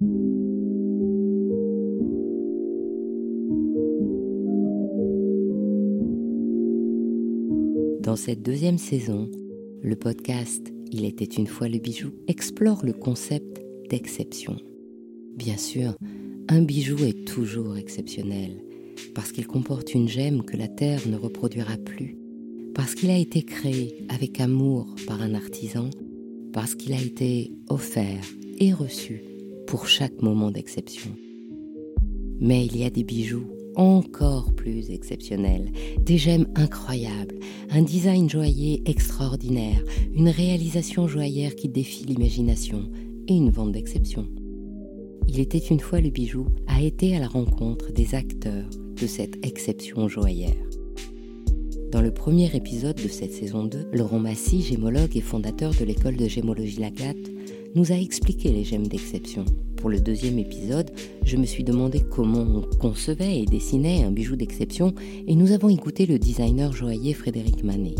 Dans cette deuxième saison, le podcast Il était une fois le bijou explore le concept d'exception. Bien sûr, un bijou est toujours exceptionnel parce qu'il comporte une gemme que la Terre ne reproduira plus, parce qu'il a été créé avec amour par un artisan, parce qu'il a été offert et reçu pour chaque moment d'exception. Mais il y a des bijoux encore plus exceptionnels, des gemmes incroyables, un design joaillier extraordinaire, une réalisation joaillère qui défie l'imagination et une vente d'exception. Il était une fois le bijou a été à la rencontre des acteurs de cette exception joaillère. Dans le premier épisode de cette saison 2, Laurent Massy, gémologue et fondateur de l'école de gémologie Lagat, nous a expliqué les gemmes d'exception. Pour le deuxième épisode, je me suis demandé comment on concevait et dessinait un bijou d'exception et nous avons écouté le designer joaillier Frédéric Manet.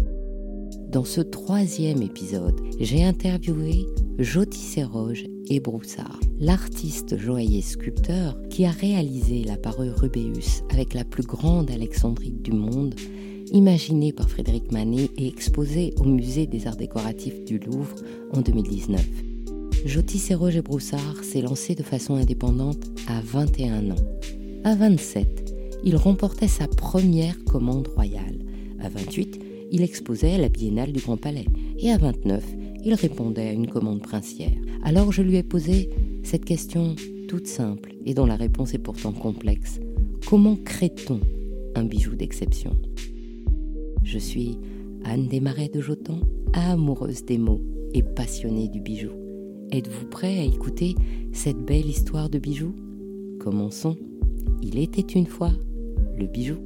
Dans ce troisième épisode, j'ai interviewé Joti Serroge et Broussard, l'artiste joaillier sculpteur qui a réalisé la parure Rubéus avec la plus grande alexandrite du monde, imaginée par Frédéric Manet et exposée au musée des arts décoratifs du Louvre en 2019. Joti Serroge et Broussard s'est lancé de façon indépendante à 21 ans. À 27, il remportait sa première commande royale. À 28, il exposait à la Biennale du Grand Palais. Et à 29, il répondait à une commande princière. Alors je lui ai posé cette question toute simple et dont la réponse est pourtant complexe. Comment crée-t-on un bijou d'exception? Je suis Anne Desmarais de Jotan, amoureuse des mots et passionnée du bijou. Êtes-vous prêt à écouter cette belle histoire de bijou Commençons. Il était une fois le bijou.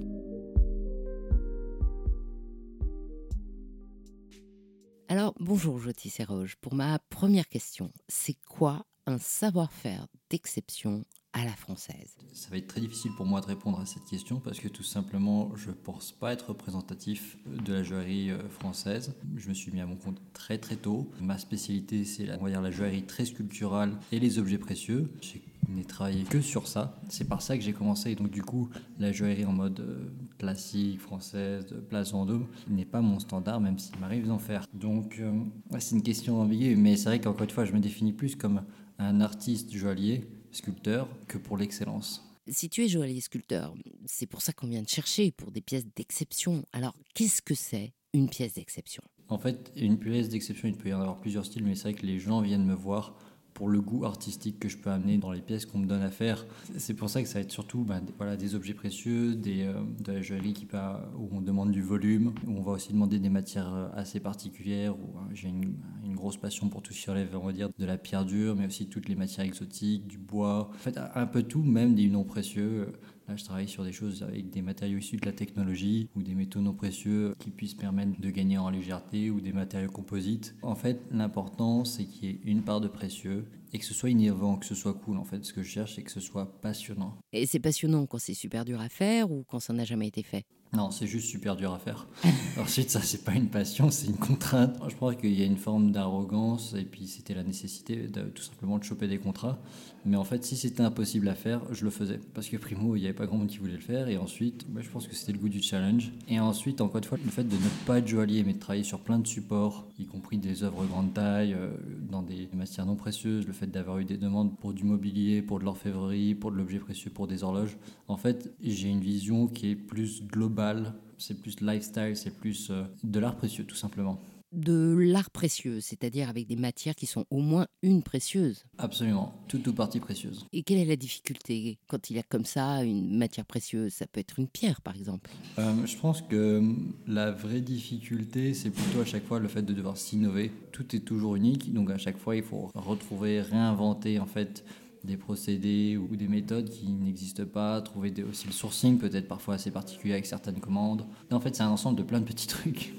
Alors, bonjour Joti Serroge. Pour ma première question, c'est quoi un savoir-faire d'exception à la française Ça va être très difficile pour moi de répondre à cette question parce que tout simplement, je ne pense pas être représentatif de la joaillerie euh, française. Je me suis mis à mon compte très très tôt. Ma spécialité, c'est la, joaillerie très sculpturale et les objets précieux. J'ai n'ai travaillé que sur ça. C'est par ça que j'ai commencé. Et donc, du coup, la joaillerie en mode euh, classique, française, place Vendôme, n'est pas mon standard, même s'il m'arrive d'en faire. Donc, euh, c'est une question ambiguë. Mais c'est vrai qu'encore une fois, je me définis plus comme un artiste joaillier, sculpteur, que pour l'excellence. Si tu es joaillier sculpteur, c'est pour ça qu'on vient de chercher pour des pièces d'exception. Alors, qu'est-ce que c'est une pièce d'exception? En fait, une pièce d'exception, il peut y en avoir plusieurs styles, mais c'est vrai que les gens viennent me voir pour le goût artistique que je peux amener dans les pièces qu'on me donne à faire. C'est pour ça que ça va être surtout bah, voilà, des objets précieux, des, euh, de la joaillerie qui où on demande du volume, où on va aussi demander des matières euh, assez particulières, où euh, j'ai une, une, grosse passion pour tout ce qui relève, on va dire, de la pierre dure, mais aussi toutes les matières exotiques, du bois, en fait un peu tout, même des non précieux. Là, je travaille sur des choses avec des matériaux issus de la technologie ou des métaux non précieux qui puissent permettre de gagner en légèreté ou des matériaux composites. En fait, l'important, c'est qu'il y ait une part de précieux et que ce soit innovant, que ce soit cool. En fait, ce que je cherche, c'est que ce soit passionnant. Et c'est passionnant quand c'est super dur à faire ou quand ça n'a jamais été fait? Non, c'est juste super dur à faire. Ensuite, ça, c'est pas une passion, c'est une contrainte. Je pense qu'il y a une forme d'arrogance et puis c'était la nécessité de, tout simplement de choper des contrats. Mais en fait, si c'était impossible à faire, je le faisais. Parce que primo, il n'y avait pas grand monde qui voulait le faire. Et ensuite, bah, je pense que c'était le goût du challenge. Et ensuite, encore une fois, le fait de ne pas être joaillier, mais de travailler sur plein de supports, y compris des œuvres grande taille, euh, dans des matières non précieuses, le fait d'avoir eu des demandes pour du mobilier, pour de l'orfèvrerie, pour de l'objet précieux, pour des horloges. En fait, j'ai une vision qui est plus globale. C'est plus lifestyle, c'est plus euh, de l'art précieux, tout simplement de l'art précieux, c'est-à-dire avec des matières qui sont au moins une précieuse. Absolument, toute ou partie précieuse. Et quelle est la difficulté quand il y a comme ça une matière précieuse? Ça peut être une pierre, par exemple. Euh, je pense que la vraie difficulté, c'est plutôt à chaque fois le fait de devoir s'innover. Tout est toujours unique, donc à chaque fois, il faut retrouver, réinventer en fait des procédés ou des méthodes qui n'existent pas, trouver aussi le sourcing peut-être parfois assez particulier avec certaines commandes. en fait, c'est un ensemble de plein de petits trucs.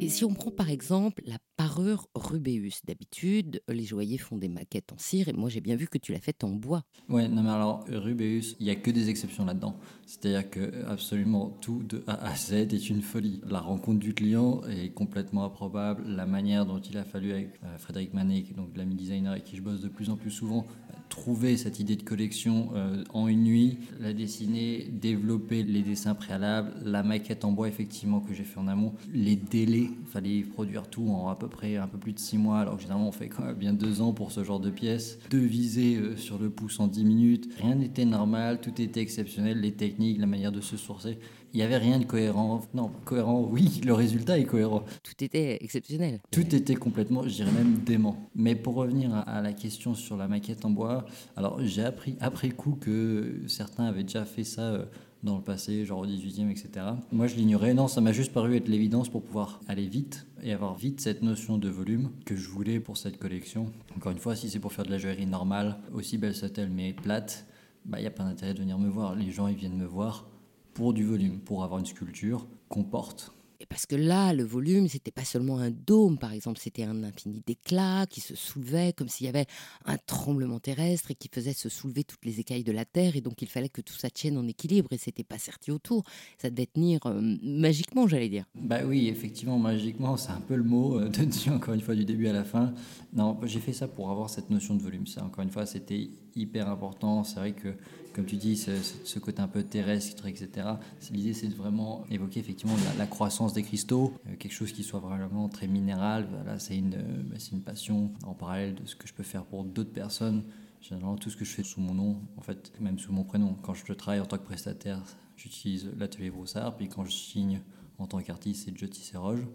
Et si on prend par exemple la parure Rubéus, d'habitude, les joailliers font des maquettes en cire et moi j'ai bien vu que tu l'as faite en bois. Ouais, non mais alors Rubéus, il n'y a que des exceptions là-dedans. C'est-à-dire que absolument tout de A à Z est une folie. La rencontre du client est complètement improbable. La manière dont il a fallu avec euh, Frédéric Manet, donc l'ami designer avec qui je bosse de plus en plus souvent, trouver cette idée de collection euh, en une nuit, la dessiner, développer les dessins préalables, la maquette en bois effectivement que j'ai fait en amont, les délais, il fallait produire tout en à peu près un peu plus de six mois, alors que généralement on fait quand même bien deux ans pour ce genre de pièces, de viser euh, sur le pouce en dix minutes, rien n'était normal, tout était exceptionnel, les techniques, la manière de se sourcer il n'y avait rien de cohérent. Non, cohérent, oui, le résultat est cohérent. Tout était exceptionnel. Tout était complètement, je dirais même dément. Mais pour revenir à, la question sur la maquette en bois, alors j'ai appris après coup que certains avaient déjà fait ça euh, dans le passé, genre au 18e, etc. Moi, je l'ignorais. Non, ça m'a juste paru être l'évidence pour pouvoir aller vite et avoir vite cette notion de volume que je voulais pour cette collection. Encore une fois, si c'est pour faire de la joaillerie normale, aussi belle soit-elle, mais plate, bah, il n'y a pas d'intérêt de venir me voir. Les gens, ils viennent me voir pour du volume, pour avoir une sculpture qu'on porte. Parce que là, le volume, c'était pas seulement un dôme, par exemple, c'était un infini d'éclats qui se soulevait comme s'il y avait un tremblement terrestre et qui faisait se soulever toutes les écailles de la terre. Et donc, il fallait que tout ça tienne en équilibre et c'était pas serti autour. Ça devait tenir euh, magiquement, j'allais dire. Bah oui, effectivement, magiquement, c'est un peu le mot euh, de dessus, encore une fois, du début à la fin. Non, j'ai fait ça pour avoir cette notion de volume. Ça, encore une fois, c'était hyper important. C'est vrai que comme tu dis, ce, côté un peu terrestre, etc. L'idée, c'est de vraiment évoquer effectivement la, croissance des cristaux, euh, quelque chose qui soit vraiment très minéral. C'est une, euh, une passion en parallèle de ce que je peux faire pour d'autres personnes. Généralement, tout ce que je fais sous mon nom, en fait, même sous mon prénom. Quand je travaille en tant que prestataire, j'utilise l'atelier Broussard, puis quand je signe en tant qu'artiste, c'est Joe Tisseroge.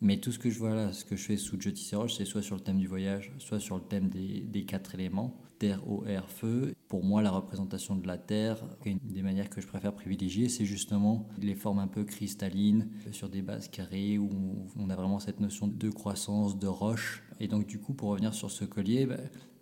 Mais tout ce que je vois là, ce que je fais sous Joe Tisseroge, c'est soit sur le thème du voyage, soit sur le thème des, des quatre éléments terre, eau, air, feu. Pour moi, la représentation de la terre, une des manières que je préfère privilégier, c'est justement les formes un peu cristallines, sur des bases carrées, où on a vraiment cette notion de croissance, de roche. Et donc, du coup, pour revenir sur ce collier, bah,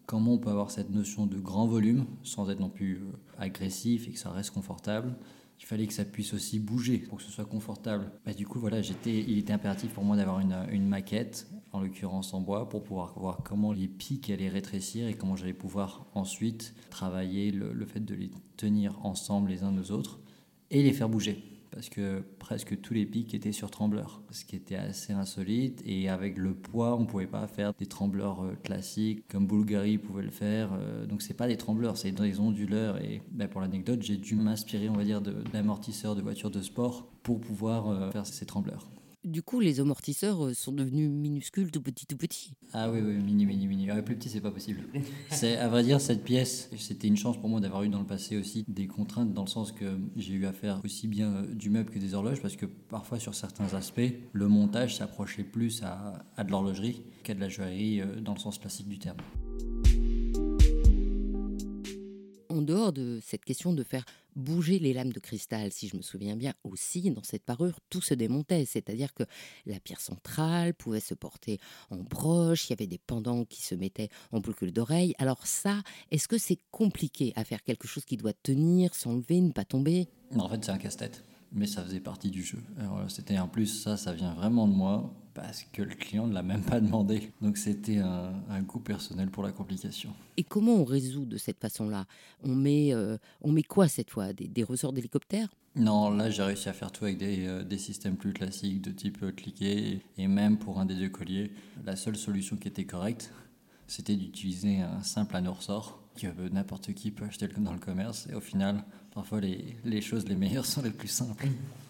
comment on peut avoir cette notion de grand volume, sans être non plus euh, agressif et que ça reste confortable? Il fallait que ça puisse aussi bouger pour que ce soit confortable. Bah, du coup, voilà, j'étais, il était impératif pour moi d'avoir une, maquette en l'occurrence en bois, pour pouvoir voir comment les pics allaient rétrécir et comment j'allais pouvoir ensuite travailler le, fait de les tenir ensemble les uns aux autres et les faire bouger. Parce que presque tous les pics étaient sur trembleur, ce qui était assez insolite. Et avec le poids, on ne pouvait pas faire des trembleurs euh, classiques comme Bulgari pouvait le faire. Euh, donc c'est pas des trembleurs, c'est des onduleurs. Et ben, pour l'anecdote, j'ai dû m'inspirer, on va dire, d'amortisseurs de, de voitures de sport pour pouvoir euh, faire ces trembleurs du coup, les amortisseurs euh, sont devenus minuscules, tout petits, tout petits. Ah oui, oui, mini, mini, mini. Ah, plus petit, c'est pas possible. c'est, à vrai dire, cette pièce, c'était une chance pour moi d'avoir eu dans le passé aussi des contraintes, dans le sens que j'ai eu à faire aussi bien euh, du meuble que des horloges, parce que parfois, sur certains aspects, le montage s'approchait plus à, à de l'horlogerie qu'à de la joaillerie euh, dans le sens classique du terme de cette question de faire bouger les lames de cristal, si je me souviens bien, aussi dans cette parure, tout se démontait. C'est-à-dire que la pierre centrale pouvait se porter en broche, il y avait des pendants qui se mettaient en boucle d'oreille. Alors ça, est-ce que c'est compliqué à faire quelque chose qui doit tenir, s'enlever, ne pas tomber? En fait, c'est un casse-tête mais ça faisait partie du jeu. C'était en plus, ça, ça vient vraiment de moi parce que le client ne l'a même pas demandé. Donc c'était un, un, goût personnel pour la complication. Et comment on résout de cette façon-là? On, met, euh, on met quoi cette fois? Des, ressorts d'hélicoptère Non, là j'ai réussi à faire tout avec des, euh, des systèmes plus classiques de type euh, cliquet. Et même pour un des deux colliers, la seule solution qui était correcte, c'était d'utiliser un simple anneau ressort que n'importe qui peut acheter dans le commerce. Et au final, parfois les, les, choses les meilleures sont les plus simples.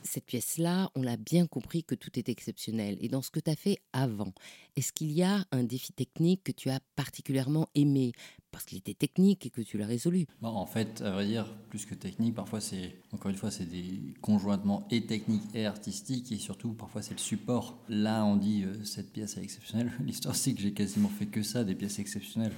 Cette pièce-là, on l'a bien compris que tout est exceptionnel. Et dans ce que tu as fait avant, est-ce qu'il y a un défi technique que tu as particulièrement aimé? Parce qu'il était technique et que tu l'as résolu En fait, à vrai dire, plus que technique, parfois c'est, encore une fois, c'est des conjointements et techniques et artistiques et surtout parfois c'est le support. Là, on dit euh, cette pièce est exceptionnelle. L'histoire, c'est que j'ai quasiment fait que ça, des pièces exceptionnelles.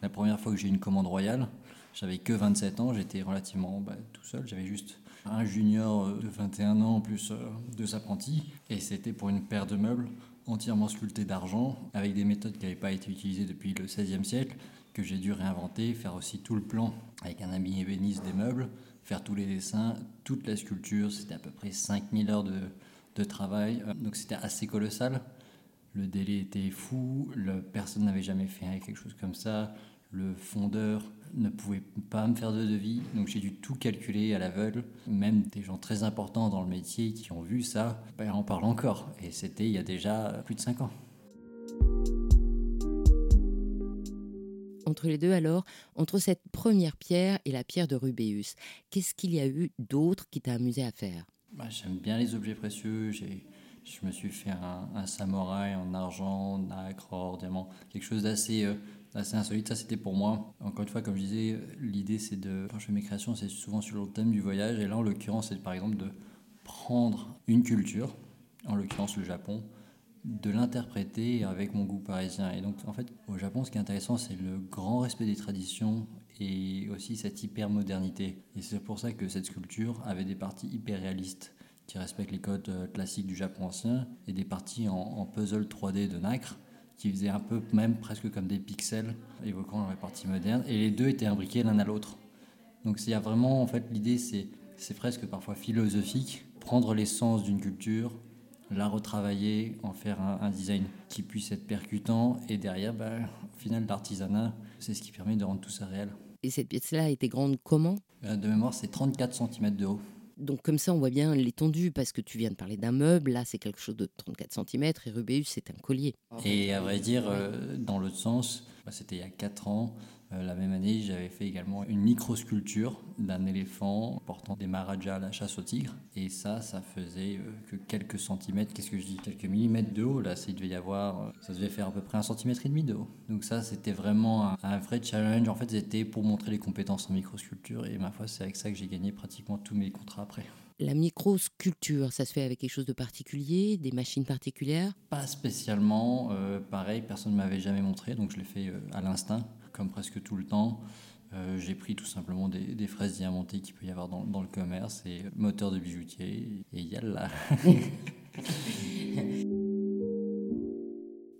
La première fois que j'ai eu une commande royale, j'avais que 27 ans, j'étais relativement bah, tout seul, j'avais juste un junior de 21 ans plus euh, deux apprentis, et c'était pour une paire de meubles entièrement sculptés d'argent, avec des méthodes qui n'avaient pas été utilisées depuis le XVIe siècle, que j'ai dû réinventer, faire aussi tout le plan avec un ami ébéniste des meubles, faire tous les dessins, toute la sculpture, c'était à peu près 5000 heures de, de travail. Euh, donc c'était assez colossal. Le délai était fou, le, personne n'avait jamais fait quelque chose comme ça. Le fondeur ne pouvait pas me faire de devis, donc j'ai dû tout calculer à l'aveugle. Même des gens très importants dans le métier qui ont vu ça ben, en parlent encore. Et c'était il y a déjà plus de 5 ans. Entre les deux alors, entre cette première pierre et la pierre de Rubéus, qu'est-ce qu'il y a eu d'autre qui t'a amusé à faire? Bah, J'aime bien les objets précieux, je me suis fait un, samouraï en argent, nacre, or, diamant, quelque chose d'assez euh, assez insolite. Ça, c'était pour moi. Encore une fois, comme je disais, l'idée, c'est de. Quand je fais mes créations, c'est souvent sur le thème du voyage. Et là, en l'occurrence, c'est par exemple de prendre une culture, en l'occurrence le Japon, de l'interpréter avec mon goût parisien. Et donc, en fait, au Japon, ce qui est intéressant, c'est le grand respect des traditions et aussi cette hyper-modernité. Et c'est pour ça que cette sculpture avait des parties hyper réalistes qui respectent les codes euh, classiques du Japon ancien et des parties en, en puzzle 3D de nacre qui faisaient un peu même presque comme des pixels évoquant la partie moderne et les deux étaient imbriqués l'un à l'autre. Donc il y a vraiment en fait l'idée c'est c'est presque parfois philosophique prendre l'essence d'une culture la retravailler, en faire un, design qui puisse être percutant. Et derrière, bah, au final, l'artisanat, c'est ce qui permet de rendre tout ça réel. Et cette pièce-là était grande comment? Euh, De mémoire, c'est 34 cm de haut. Donc comme ça, on voit bien l'étendue, parce que tu viens de parler d'un meuble, là c'est quelque chose de 34 cm, et Rubéus c'est un collier. Et à vrai dire, euh, dans l'autre sens, bah, c'était il y a 4 ans, la même année, j'avais fait également une microsculpture d'un éléphant portant des marajas à la chasse au tigre. Et ça, ça faisait euh, que quelques centimètres, qu'est-ce que je dis Quelques millimètres de haut. Là, ça devait y avoir, euh, ça devait faire à peu près un centimètre et demi de haut. Donc ça, c'était vraiment un, vrai challenge. En fait, c'était pour montrer les compétences en microsculpture. Et ma foi, c'est avec ça que j'ai gagné pratiquement tous mes contrats après. La microsculpture, ça se fait avec quelque chose de particulier, des machines particulières? Pas spécialement. pareil, personne ne m'avait jamais montré, donc je l'ai fait à l'instinct comme presque tout le temps. Euh, j'ai pris tout simplement des, fraises diamantées qu'il peut y avoir dans, le commerce et moteur de bijoutier et yalla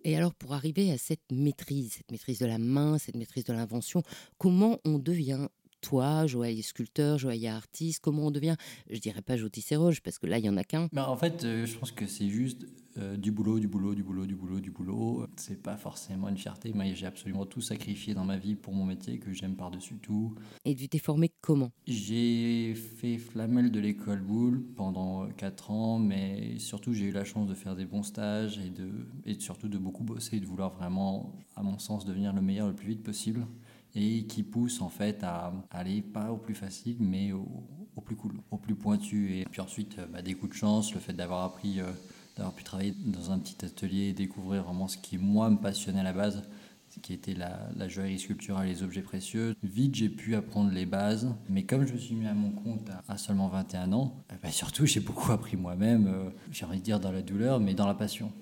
Et alors pour arriver à cette maîtrise, cette maîtrise de la main, cette maîtrise de l'invention, comment on devient toi, joaillier sculpteur, joaillier artiste, comment on devient, je dirais pas roche parce que là, il y en a qu'un. en fait, euh, je pense que c'est juste euh, du boulot, du boulot, du boulot, du boulot, du boulot. C'est pas forcément une fierté. Moi, j'ai absolument tout sacrifié dans ma vie pour mon métier que j'aime par-dessus tout. Et tu t'es formé comment? J'ai fait flamel de l'école boule pendant 4 ans, mais surtout, j'ai eu la chance de faire des bons stages et, de, et surtout de beaucoup bosser et de vouloir vraiment, à mon sens, devenir le meilleur le plus vite possible et qui pousse en fait à aller pas au plus facile mais au, plus cool, au plus pointu. Et puis ensuite, euh, bah, des coups de chance, le fait d'avoir appris, euh, d'avoir pu travailler dans un petit atelier et découvrir vraiment ce qui moi me passionnait à la base, qui était la, la joaillerie sculpturale et les objets précieux. Vite, j'ai pu apprendre les bases, mais comme je me suis mis à mon compte à, seulement 21 ans, eh ben, surtout j'ai beaucoup appris moi-même, euh, j'ai envie de dire dans la douleur, mais dans la passion.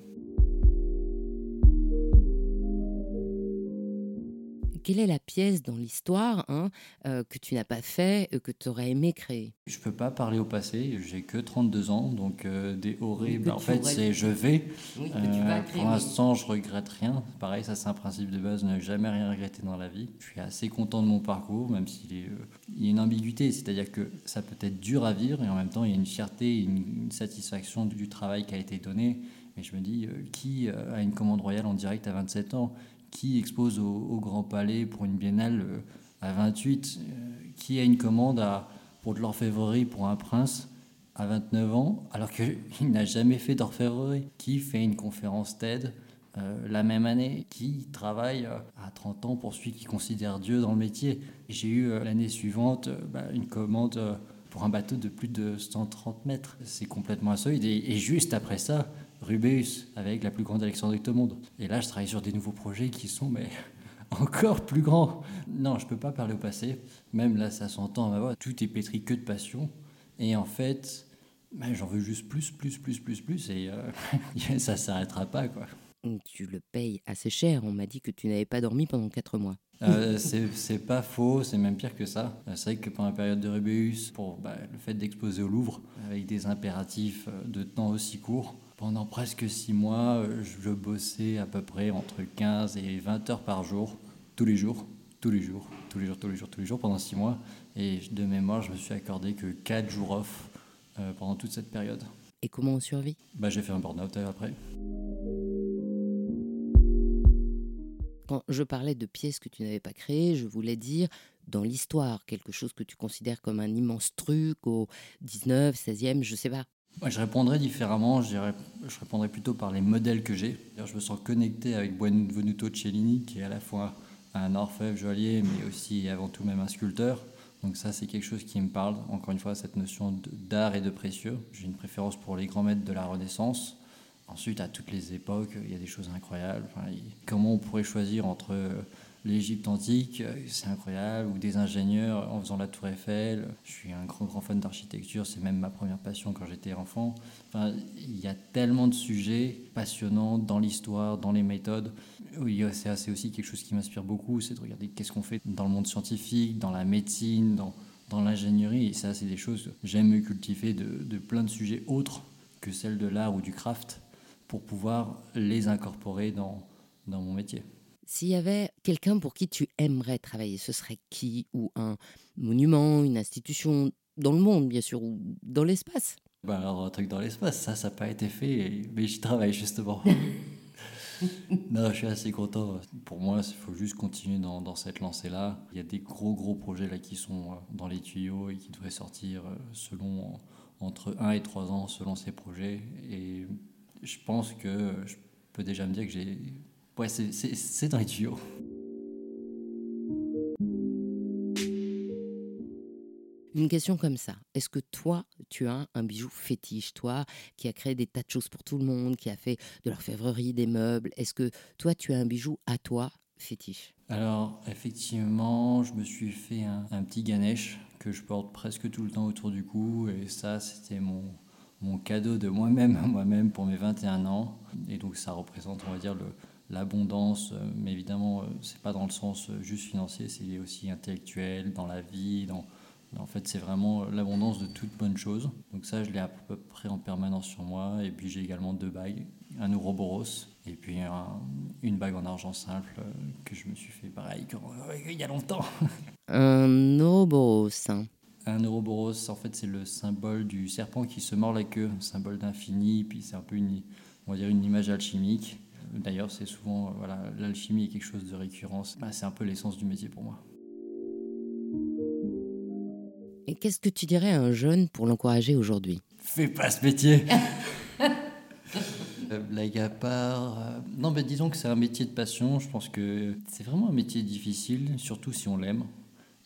Quelle est la pièce dans l'histoire hein, euh, que tu n'as pas fait, euh, que tu aurais aimé créer? Je ne peux pas parler au passé, j'ai que 32 ans, donc euh, des horribles, en fait c'est je vais. pour l'instant je regrette rien, pareil ça c'est un principe de base, ne jamais rien regretter dans la vie. Je suis assez content de mon parcours, même s'il y a une ambiguïté, c'est-à-dire que ça peut être dur à vivre et en même temps il y a une fierté, une, une satisfaction du travail qui a été donné. Mais je me dis, qui a une commande royale en direct à 27 ans? Qui expose au, Grand Palais pour une biennale euh, à 28, euh, qui a une commande pour de l'orfèvrerie pour un prince à 29 ans, alors qu'il n'a jamais fait d'orfèvrerie, qui fait une conférence TED euh, la même année, qui travaille à 30 ans pour celui qui considère Dieu dans le métier. J'ai eu l'année suivante bah, une commande pour un bateau de plus de 130 mètres. C'est complètement insolite. et juste après ça, Rubéus avec la plus grande Alexandrite au monde. Et là, je travaille sur des nouveaux projets qui sont mais encore plus grands. Non, je peux pas parler au passé. Même là, ça s'entend à ma voix. Tout est pétri que de passion. Et en fait, ben, j'en veux juste plus, plus, plus, plus, plus. Et euh, ça s'arrêtera pas, quoi. Tu le payes assez cher. On m'a dit que tu n'avais pas dormi pendant quatre mois. Euh, c'est pas faux, c'est même pire que ça. C'est vrai que pendant la période de Rubéus, pour bah, le fait d'exposer au Louvre, avec des impératifs de temps aussi courts, pendant presque six mois, euh, je bossais à peu près entre 15 et 20 heures par jour, tous les jours, tous les jours, tous les jours, tous les jours, tous les jours, pendant six mois. Et de mémoire, je me suis accordé que quatre jours off euh, pendant toute cette période. Et comment on survit? Bah, J'ai fait un burn-out après. Quand je parlais de pièces que tu n'avais pas créées, je voulais dire dans l'histoire, quelque chose que tu considères comme un immense truc au 19, 16e, je sais pas. je répondrais différemment, je, je répondrais plutôt par les modèles que j'ai. Je me sens connecté avec Buonvenuto Cellini, qui est à la fois un orfèvre joaillier, mais aussi avant tout même un sculpteur. Donc ça, c'est quelque chose qui me parle. Encore une fois, cette notion d'art et de précieux. J'ai une préférence pour les grands maîtres de la Renaissance. Ensuite, à toutes les époques, il y a des choses incroyables. comment on pourrait choisir entre euh, l'Égypte antique, euh, c'est incroyable, ou des ingénieurs en faisant la tour Eiffel. Je suis un grand, grand fan d'architecture, c'est même ma première passion quand j'étais enfant. Il y a tellement de sujets passionnants dans l'histoire, dans les méthodes. C'est aussi quelque chose qui m'inspire beaucoup, c'est de regarder qu'est-ce qu'on fait dans le monde scientifique, dans la médecine, dans, dans l'ingénierie. Et ça, c'est des choses que j'aime cultiver de, de plein de sujets autres que celles de l'art ou du craft pour pouvoir les incorporer dans, dans mon métier. S'il y avait quelqu'un pour qui tu aimerais travailler, ce serait qui Ou un monument, une institution dans le monde, bien sûr, ou dans l'espace? Bah Alors, un truc dans l'espace, ça, ça n'a pas été fait, mais j'y travaille justement. non, je suis assez content. Pour moi, il faut juste continuer dans, dans cette lancée-là. Il y a des gros, gros projets là qui sont euh, dans les tuyaux et qui devraient sortir euh, selon entre 1 et 3 ans selon ces projets. Et je pense que je peux déjà me dire que j'ai. Ouais, c'est dans les tuyaux. Une question comme ça. Est-ce que toi, tu as un bijou fétiche Toi, qui a créé des tas de choses pour tout le monde, qui a fait de l'orfèvrerie, des meubles? Est-ce que toi, tu as un bijou à toi fétiche? Alors, effectivement, je me suis fait un, un petit Ganesh que je porte presque tout le temps autour du cou. Et ça, c'était mon, mon cadeau de moi-même à moi-même pour mes 21 ans. Et donc ça représente, on va dire, l'abondance, euh, mais évidemment, euh, c'est pas dans le sens euh, juste financier, c'est aussi intellectuel, dans la vie, dans, en fait, c'est vraiment l'abondance de toutes bonnes choses. Donc ça, je l'ai à peu près en permanence sur moi. Et puis j'ai également deux bagues, un Ouroboros et puis une bague en argent simple que je me suis fait pareil il y a longtemps. Un Ouroboros. Un Ouroboros, en fait, c'est le symbole du serpent qui se mord la queue, symbole d'infini, puis c'est un peu une, on va dire une image alchimique. D'ailleurs, c'est souvent, voilà, l'alchimie est quelque chose de récurrent. Bah, c'est un peu l'essence du métier pour moi. Et qu'est-ce que tu dirais à un jeune pour l'encourager aujourd'hui? Fais pas ce métier euh, Blague à part. Euh, non, mais disons que c'est un métier de passion. Je pense que c'est vraiment un métier difficile, surtout si on l'aime.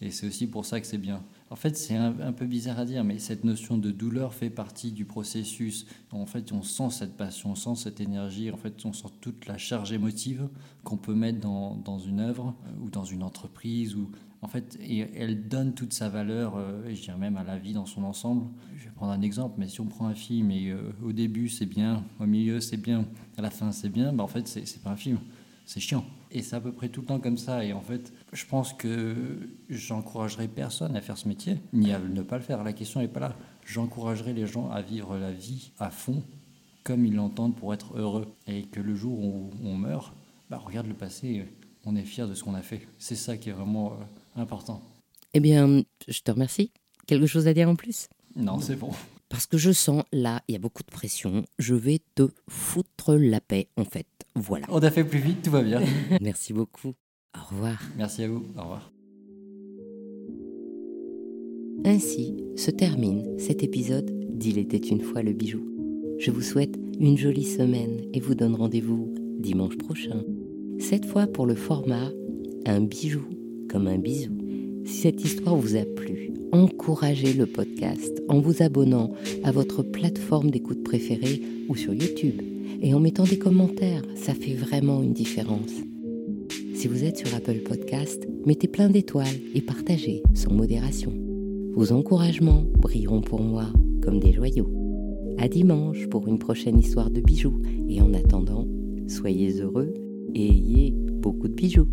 Et c'est aussi pour ça que c'est bien. En fait, c'est un, peu bizarre à dire, mais cette notion de douleur fait partie du processus. En fait, on sent cette passion, on sent cette énergie, en fait, on sent toute la charge émotive qu'on peut mettre dans, une œuvre euh, ou dans une entreprise. Ou, en fait, elle donne toute sa valeur, euh, je dirais même à la vie dans son ensemble. Je vais prendre un exemple, mais si on prend un film et euh, au début c'est bien, au milieu c'est bien, à la fin c'est bien, bah, en fait, c'est pas un film, c'est chiant. Et c'est à peu près tout le temps comme ça. Et en fait, je pense que j'encouragerai personne à faire ce métier, ni à ne pas le faire. La question n'est pas là. J'encouragerai les gens à vivre la vie à fond, comme ils l'entendent pour être heureux. Et que le jour où on meurt, bah, regarde le passé, on est fier de ce qu'on a fait. C'est ça qui est vraiment euh, important. Eh bien, je te remercie. Quelque chose à dire en plus? Non, c'est bon. Parce que je sens, là, il y a beaucoup de pression. Je vais te foutre la paix, en fait. Voilà. On a fait plus vite, tout va bien. Merci beaucoup. Au revoir. Merci à vous. Au revoir. Ainsi se termine cet épisode d'Il était une fois le bijou. Je vous souhaite une jolie semaine et vous donne rendez-vous dimanche prochain. Cette fois pour le format Un bijou comme un bisou. Si cette histoire vous a plu, encouragez le podcast en vous abonnant à votre plateforme d'écoute préférée ou sur YouTube et en mettant des commentaires. Ça fait vraiment une différence. Si vous êtes sur Apple Podcast, mettez plein d'étoiles et partagez sans modération. Vos encouragements brilleront pour moi comme des joyaux. À dimanche pour une prochaine histoire de bijoux et en attendant, soyez heureux et ayez beaucoup de bijoux.